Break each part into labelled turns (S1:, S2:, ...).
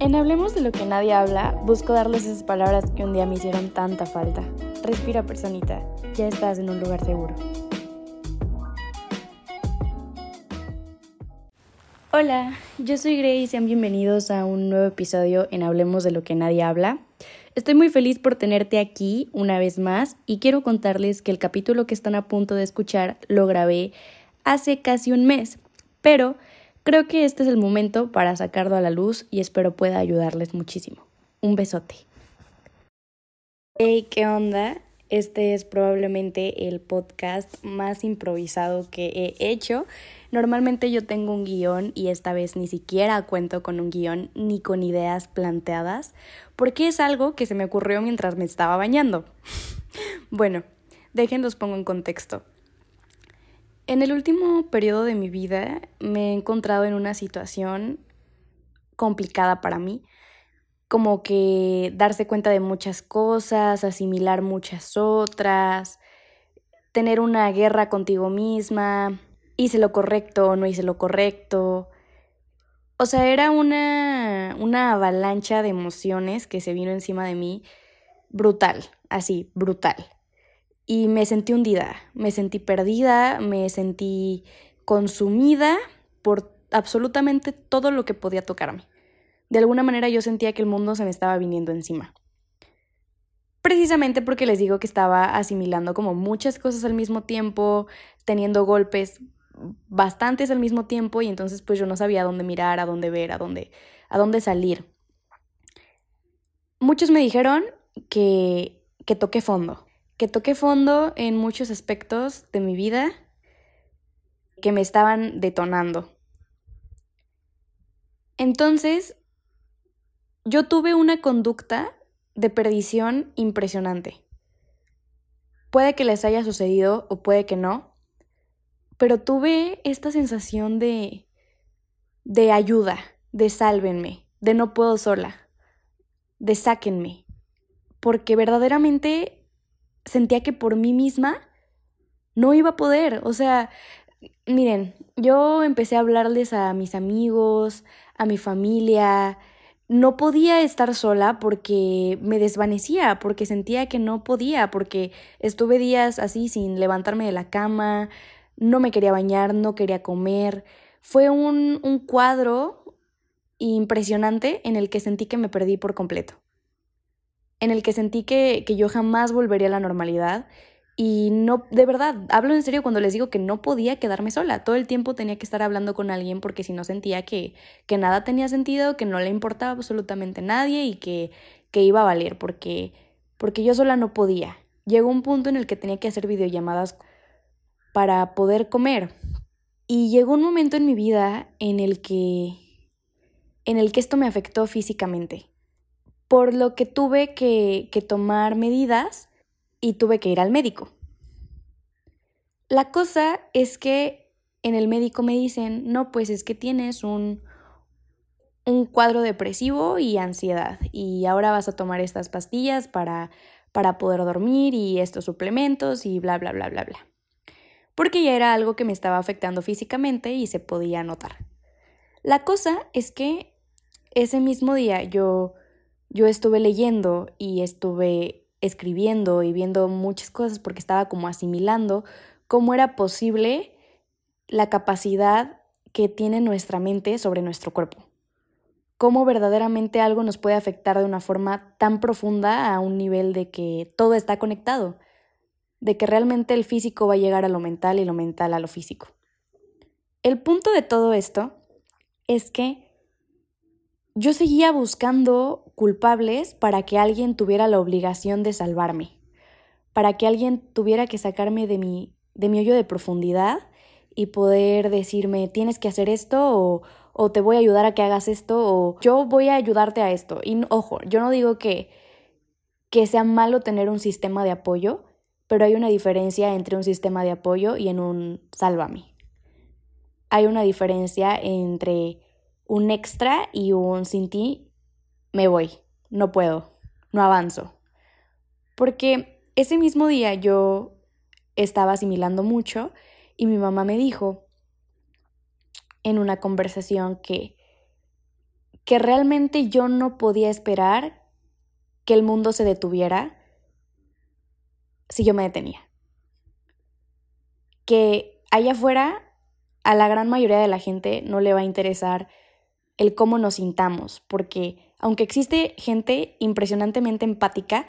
S1: En Hablemos de lo que nadie habla, busco darles esas palabras que un día me hicieron tanta falta. Respira, personita, ya estás en un lugar seguro. Hola, yo soy Grace y sean bienvenidos a un nuevo episodio en Hablemos de lo que nadie habla. Estoy muy feliz por tenerte aquí una vez más y quiero contarles que el capítulo que están a punto de escuchar lo grabé hace casi un mes, pero Creo que este es el momento para sacarlo a la luz y espero pueda ayudarles muchísimo. Un besote. Hey, ¿qué onda? Este es probablemente el podcast más improvisado que he hecho. Normalmente yo tengo un guion y esta vez ni siquiera cuento con un guion ni con ideas planteadas, porque es algo que se me ocurrió mientras me estaba bañando. bueno, déjenlos pongo en contexto. En el último periodo de mi vida me he encontrado en una situación complicada para mí, como que darse cuenta de muchas cosas, asimilar muchas otras, tener una guerra contigo misma, hice lo correcto o no hice lo correcto. O sea, era una, una avalancha de emociones que se vino encima de mí brutal, así, brutal y me sentí hundida, me sentí perdida, me sentí consumida por absolutamente todo lo que podía tocarme. De alguna manera yo sentía que el mundo se me estaba viniendo encima. Precisamente porque les digo que estaba asimilando como muchas cosas al mismo tiempo, teniendo golpes bastantes al mismo tiempo y entonces pues yo no sabía dónde mirar, a dónde ver, a dónde, a dónde salir. Muchos me dijeron que, que toqué fondo, que toqué fondo en muchos aspectos de mi vida que me estaban detonando. Entonces, yo tuve una conducta de perdición impresionante. Puede que les haya sucedido o puede que no, pero tuve esta sensación de de ayuda, de sálvenme, de no puedo sola, de sáquenme, porque verdaderamente sentía que por mí misma no iba a poder. O sea, miren, yo empecé a hablarles a mis amigos, a mi familia. No podía estar sola porque me desvanecía, porque sentía que no podía, porque estuve días así sin levantarme de la cama, no me quería bañar, no quería comer. Fue un, un cuadro impresionante en el que sentí que me perdí por completo en el que sentí que, yo jamás volvería a la normalidad y no, de verdad, hablo en serio cuando les digo que no podía quedarme sola. Todo el tiempo tenía que estar hablando con alguien porque si no sentía que, que nada tenía sentido, que no le importaba absolutamente nadie y que, que iba a valer porque, porque yo sola no podía. Llegó un punto en el que tenía que hacer videollamadas para poder comer. Y llegó un momento en mi vida en el que en el que esto me afectó físicamente por lo que tuve que, tomar medidas y tuve que ir al médico. La cosa es que en el médico me dicen, no, pues es que tienes un, un cuadro depresivo y ansiedad y ahora vas a tomar estas pastillas para, para poder dormir y estos suplementos y bla, bla, bla, bla, bla. Porque ya era algo que me estaba afectando físicamente y se podía notar. La cosa es que ese mismo día yo yo estuve leyendo y estuve escribiendo y viendo muchas cosas porque estaba como asimilando cómo era posible la capacidad que tiene nuestra mente sobre nuestro cuerpo. Cómo verdaderamente algo nos puede afectar de una forma tan profunda a un nivel de que todo está conectado, de que realmente el físico va a llegar a lo mental y lo mental a lo físico. El punto de todo esto es que yo seguía buscando culpables para que alguien tuviera la obligación de salvarme, para que alguien tuviera que sacarme de mi, de mi hoyo de profundidad y poder decirme tienes que hacer esto o, te voy a ayudar a que hagas esto o yo voy a ayudarte a esto. Y ojo, yo no digo que, que sea malo tener un sistema de apoyo, pero hay una diferencia entre un sistema de apoyo y en un sálvame. Hay una diferencia entre un extra y un sin ti, me voy, no puedo, no avanzo. Porque ese mismo día yo estaba asimilando mucho y mi mamá me dijo en una conversación que que realmente yo no podía esperar que el mundo se detuviera si yo me detenía. Que allá afuera a la gran mayoría de la gente no le va a interesar el cómo nos sintamos, porque aunque existe gente impresionantemente empática,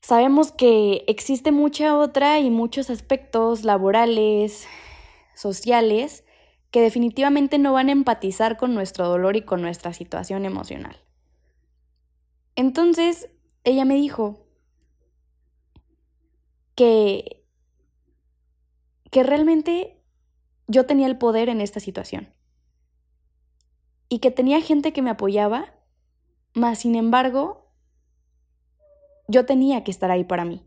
S1: sabemos que existe mucha otra y muchos aspectos laborales, sociales, que definitivamente no van a empatizar con nuestro dolor y con nuestra situación emocional. Entonces, ella me dijo que, que realmente yo tenía el poder en esta situación y que tenía gente que me apoyaba, mas sin embargo, yo tenía que estar ahí para mí.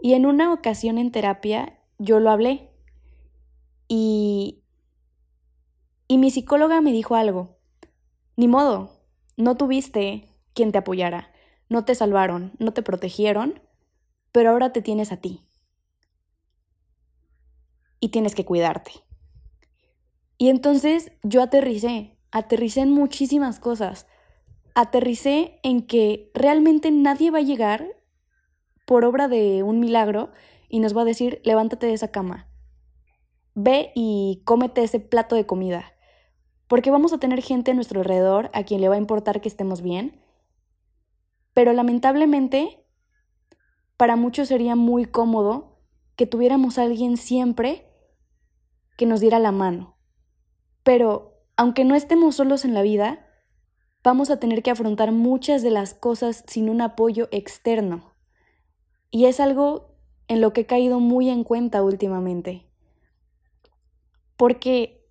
S1: Y en una ocasión en terapia yo lo hablé y, y mi psicóloga me dijo algo, ni modo, no tuviste quien te apoyara, no te salvaron, no te protegieron, pero ahora te tienes a ti. Y tienes que cuidarte. Y entonces yo aterricé, aterricé en muchísimas cosas. Aterricé en que realmente nadie va a llegar por obra de un milagro y nos va a decir, levántate de esa cama, ve y cómete ese plato de comida. Porque vamos a tener gente a nuestro alrededor a quien le va a importar que estemos bien. Pero lamentablemente, para muchos sería muy cómodo que tuviéramos a alguien siempre que nos diera la mano, pero, aunque no estemos solos en la vida, vamos a tener que afrontar muchas de las cosas sin un apoyo externo. Y es algo en lo que he caído muy en cuenta últimamente. Porque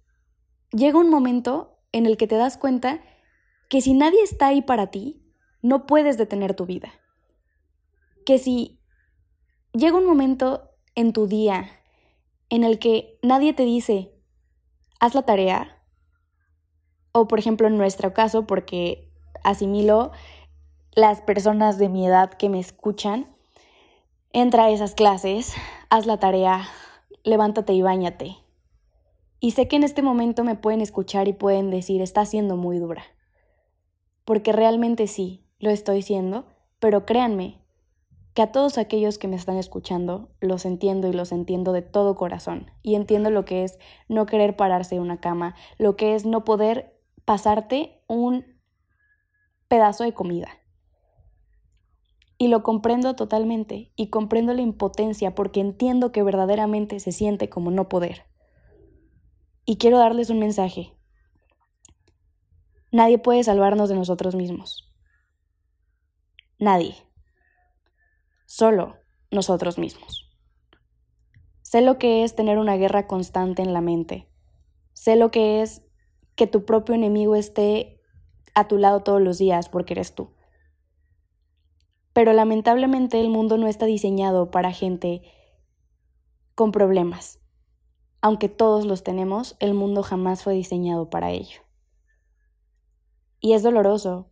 S1: llega un momento en el que te das cuenta que si nadie está ahí para ti, no puedes detener tu vida. Que si llega un momento en tu día en el que nadie te dice, haz la tarea. O por ejemplo en nuestro caso, porque asimilo las personas de mi edad que me escuchan, entra a esas clases, haz la tarea, levántate y bañate. Y sé que en este momento me pueden escuchar y pueden decir, está siendo muy dura. Porque realmente sí, lo estoy siendo, pero créanme, que a todos aquellos que me están escuchando los entiendo y los entiendo de todo corazón y entiendo lo que es no querer pararse de una cama, lo que es no poder pasarte un pedazo de comida. Y lo comprendo totalmente y comprendo la impotencia porque entiendo que verdaderamente se siente como no poder. Y quiero darles un mensaje. Nadie puede salvarnos de nosotros mismos. Nadie solo nosotros mismos. Sé lo que es tener una guerra constante en la mente. Sé lo que es que tu propio enemigo esté a tu lado todos los días porque eres tú. Pero lamentablemente el mundo no está diseñado para gente con problemas. Aunque todos los tenemos, el mundo jamás fue diseñado para ello. Y es doloroso,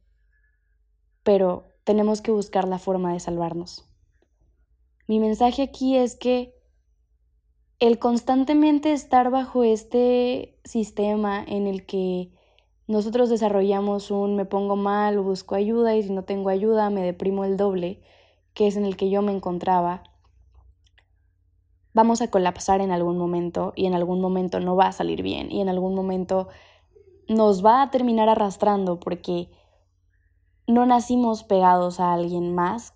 S1: pero tenemos que buscar la forma de salvarnos. Mi mensaje aquí es que el constantemente estar bajo este sistema en el que nosotros desarrollamos un me pongo mal busco ayuda y si no tengo ayuda me deprimo el doble, que es en el que yo me encontraba, vamos a colapsar en algún momento y en algún momento no va a salir bien y en algún momento nos va a terminar arrastrando porque no nacimos pegados a alguien más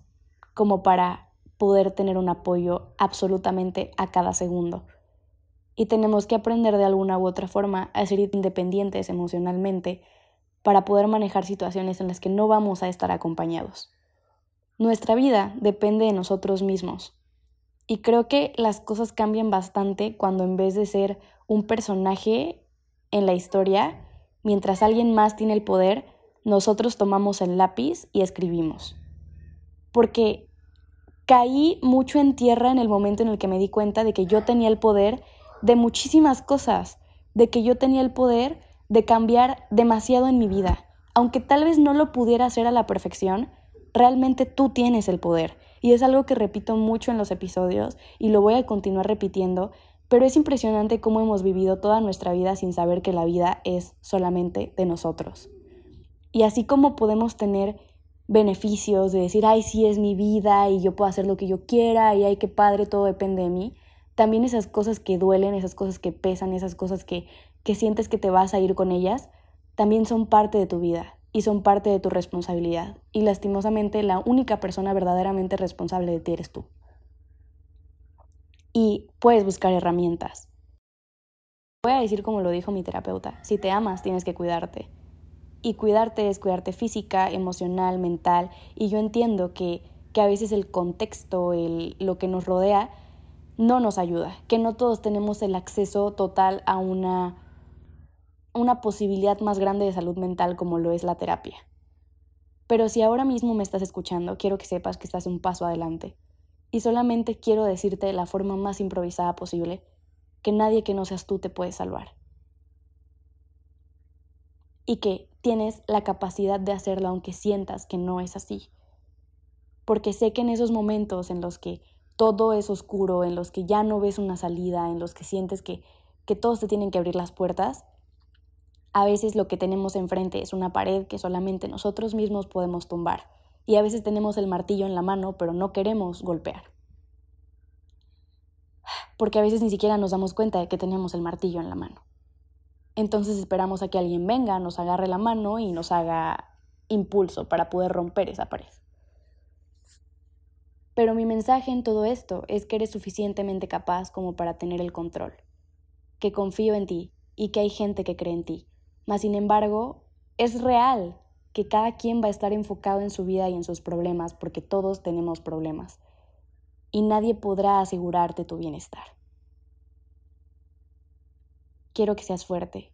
S1: como para poder tener un apoyo absolutamente a cada segundo. Y tenemos que aprender de alguna u otra forma a ser independientes emocionalmente para poder manejar situaciones en las que no vamos a estar acompañados. Nuestra vida depende de nosotros mismos. Y creo que las cosas cambian bastante cuando en vez de ser un personaje en la historia, mientras alguien más tiene el poder, nosotros tomamos el lápiz y escribimos. Porque caí mucho en tierra en el momento en el que me di cuenta de que yo tenía el poder de muchísimas cosas, de que yo tenía el poder de cambiar demasiado en mi vida. Aunque tal vez no lo pudiera hacer a la perfección, realmente tú tienes el poder. Y es algo que repito mucho en los episodios y lo voy a continuar repitiendo, pero es impresionante cómo hemos vivido toda nuestra vida sin saber que la vida es solamente de nosotros. Y así como podemos tener beneficios de decir, ay, sí es mi vida y yo puedo hacer lo que yo quiera y ay, qué padre, todo depende de mí, también esas cosas que duelen, esas cosas que pesan, esas cosas que, que sientes que te vas a ir con ellas, también son parte de tu vida y son parte de tu responsabilidad. Y lastimosamente la única persona verdaderamente responsable de ti eres tú. Y puedes buscar herramientas. Voy a decir como lo dijo mi terapeuta, si te amas tienes que cuidarte. Y cuidarte es cuidarte física, emocional, mental. Y yo entiendo que, que a veces el contexto, el, lo que nos rodea, no nos ayuda, que no todos tenemos el acceso total a una una posibilidad más grande de salud mental como lo es la terapia. Pero si ahora mismo me estás escuchando, quiero que sepas que estás un paso adelante. Y solamente quiero decirte de la forma más improvisada posible que nadie que no seas tú te puede salvar. Y que tienes la capacidad de hacerlo aunque sientas que no es así. Porque sé que en esos momentos en los que todo es oscuro, en los que ya no ves una salida, en los que sientes que, que todos te tienen que abrir las puertas, a veces lo que tenemos enfrente es una pared que solamente nosotros mismos podemos tumbar. Y a veces tenemos el martillo en la mano, pero no queremos golpear. Porque a veces ni siquiera nos damos cuenta de que tenemos el martillo en la mano. Entonces esperamos a que alguien venga, nos agarre la mano y nos haga impulso para poder romper esa pared. Pero mi mensaje en todo esto es que eres suficientemente capaz como para tener el control, que confío en ti y que hay gente que cree en ti mas, sin embargo, es real que cada quien va a estar enfocado en su vida y en sus problemas, porque todos tenemos problemas. Y nadie podrá asegurarte tu bienestar. Quiero que seas fuerte,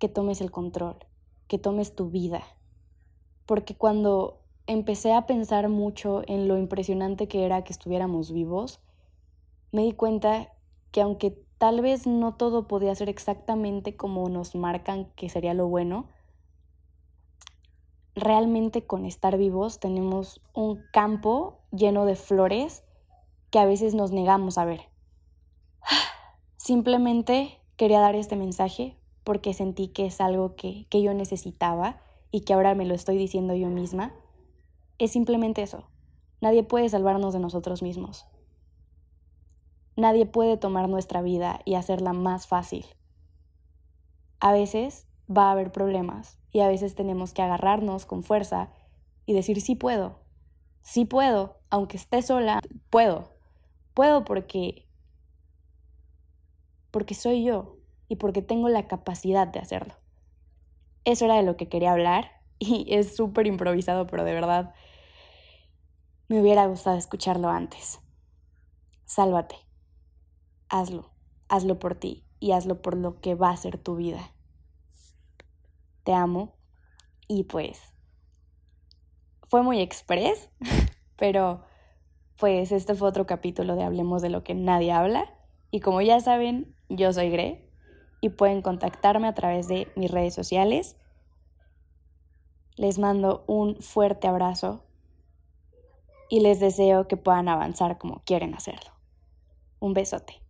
S1: que tomes el control, que tomes tu vida. Porque cuando empecé a pensar mucho en lo impresionante que era que estuviéramos vivos, me di cuenta que aunque tal vez no todo podía ser exactamente como nos marcan que sería lo bueno. Realmente con estar vivos tenemos un campo lleno de flores que a veces nos negamos a ver. Simplemente quería dar este mensaje porque sentí que es algo que, que yo necesitaba y que ahora me lo estoy diciendo yo misma. Es simplemente eso. Nadie puede salvarnos de nosotros mismos. Nadie puede tomar nuestra vida y hacerla más fácil. A veces va a haber problemas y a veces tenemos que agarrarnos con fuerza y decir sí puedo, sí puedo, aunque esté sola, puedo. Puedo porque porque soy yo y porque tengo la capacidad de hacerlo. Eso era de lo que quería hablar y es súper improvisado, pero de verdad me hubiera gustado escucharlo antes. Sálvate hazlo, hazlo por ti y hazlo por lo que va a ser tu vida. Te amo y pues fue muy express, pero pues este fue otro capítulo de Hablemos de lo que nadie habla y como ya saben, yo soy Gre y pueden contactarme a través de mis redes sociales. Les mando un fuerte abrazo y les deseo que puedan avanzar como quieren hacerlo. Un besote.